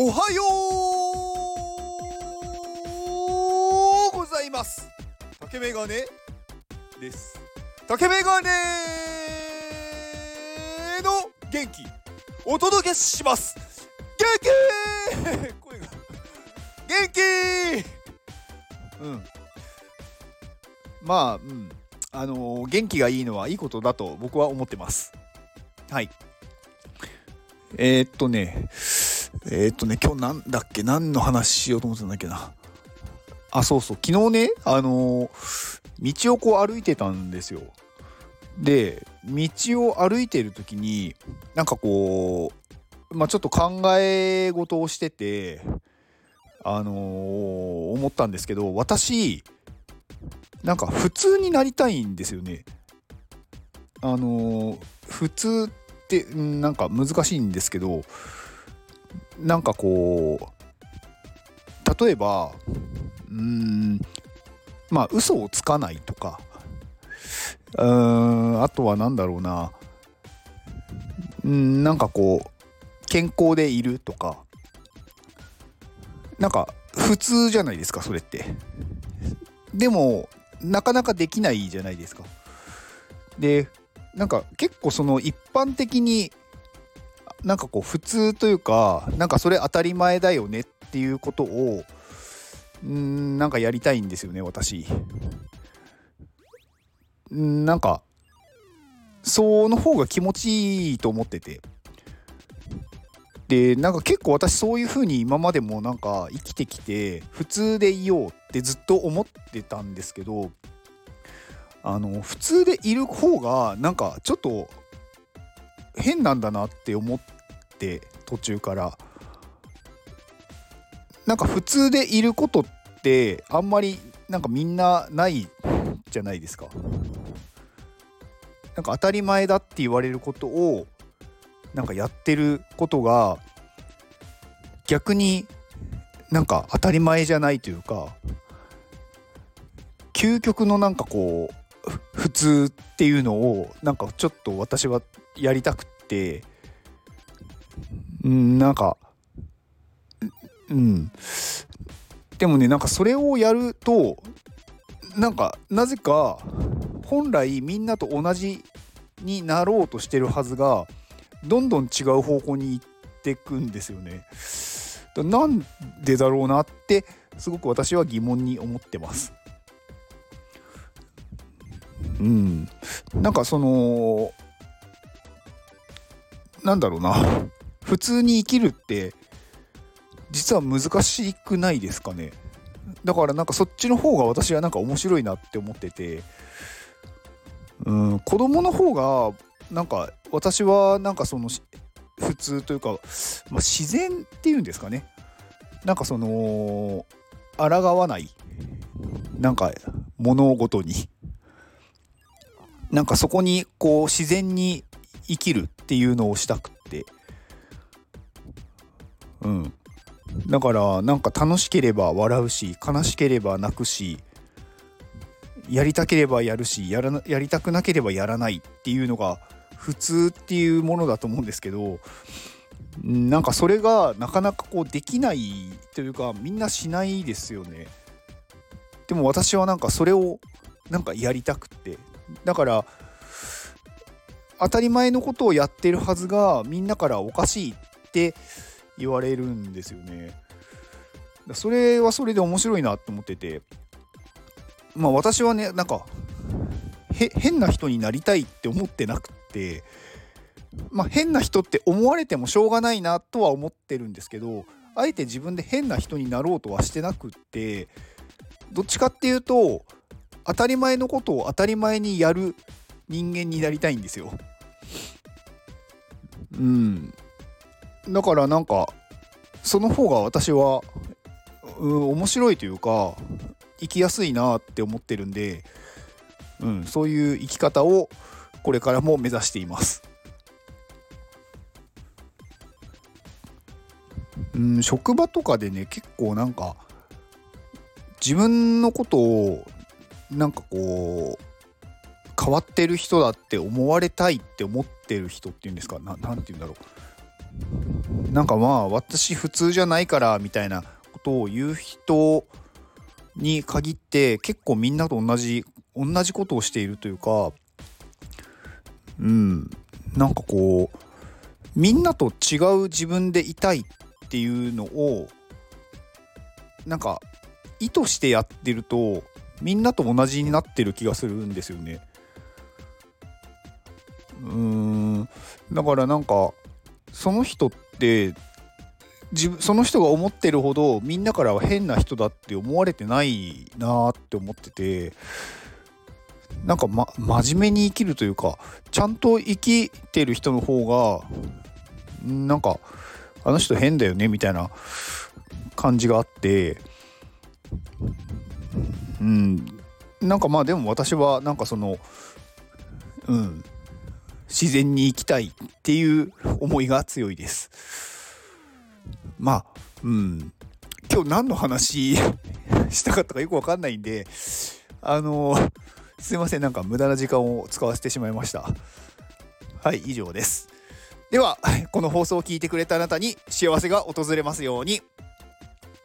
おはようございます。竹メガネです。竹メガネの元気お届けします。元気！声が。元気！うん。まあうん。あのー元気がいいのはいいことだと僕は思ってます。はい。えー、っとね。えー、っとね今日なんだっけ？何の話しようと思ってたんだっけな？あそうそう。昨日ねあのー道をこう歩いてたんですよ。で道を歩いてる時になんかこうまあちょっと考え事をしててあのー思ったんですけど私なんか普通になりたいんですよね。あのー普通ってなんか難しいんですけどなんかこう例えばうんまあ嘘をつかないとかうーんあとは何だろうなうんなんかこう健康でいるとかなんか普通じゃないですかそれって。でもなかなかできないじゃないですか。でなんか結構その一般的になんかこう普通というかなんかそれ当たり前だよねっていうことをんなんかやりたいんですよね私。んなんかその方が気持ちいいと思ってて。でなんか結構私そういう風に今までもなんか生きてきて普通でいようってずっと思ってたんですけどあの普通でいる方がなんかちょっと変なんだなって思って途中から。なんか普通でいることってあんまりなんかみんなないじゃないですか。なんか当たり前だって言われることをなんかやってることが逆になんか当たり前じゃないというか究極のなんかこう普通っていうのをなんかちょっと私はやりたくってうんなんかうんでもねなんかそれをやるとなんかなぜか本来みんなと同じになろうとしてるはずがどんどん違う方向に行ってくんですよね。なんでだろうなってすごく私は疑問に思ってます。うん、なんかそのなんだろうな。普通に生きるって実は難しくないですかね。だからなんかそっちの方が私はなんか面白いなって思ってて。うん。子供の方がなんか私はなんかその普通というか、まあ、自然っていうんですかね。なんかその抗わない。なんか物事に。なんかそこにこう自然に生きるっていうのをしたくって。うん。だからなんか楽しければ笑うし悲しければ泣くしやりたければやるしやらやりたくなければやらないっていうのが普通っていうものだと思うんですけどうんなんかそれがなかなかこうできないというかみんなしないですよね。でも私はなんかそれをなんかやりたくって。だから当たり前のことをやってるはずがみんなからおかしいって言われるんですよね。それはそれで面白いなと思ってて。まあ私はねなんか変な人になりたいって思ってなくって。まあ変な人って思われてもしょうがないなとは思ってるんですけどあえて自分で変な人になろうとはしてなくって。どっちかっていうと当たり前のことを当たり前にやる人間になりたいんですよ。うん。だからなんかその方が私は、うん、面白いというか生きやすいなって思ってるんで、うん、そういう生き方をこれからも目指しています。うん、職場とかでね結構なんか自分のことをなんかこう変わってる人だって思われたいって思ってる人っていうんですか？ななんて言うんだろう。なんかまあ私普通じゃないからみたいなことを言う人に限って結構みんなと同じ同じことをしているというかうん。なんかこうみんなと違う自分でいたいっていうのをなんか意図してやってるとみんなと同じになってる気がするんですよね。うーんだからなんかその人って自分その人が思ってるほどみんなからは変な人だって思われてないなって思っててなんか、ま、真面目に生きるというかちゃんと生きてる人の方がなんかあの人変だよねみたいな感じがあってうん。なんかまあでも私はなんかそのうん。自然に生きたいっていう思いが強いです。まあうん。今日何の話 したかったかよくわかんないんであのすいません。なんか無駄な時間を使わせてしまいました。はい以上です。ではこの放送を聞いてくれたあなたに幸せが訪れますように。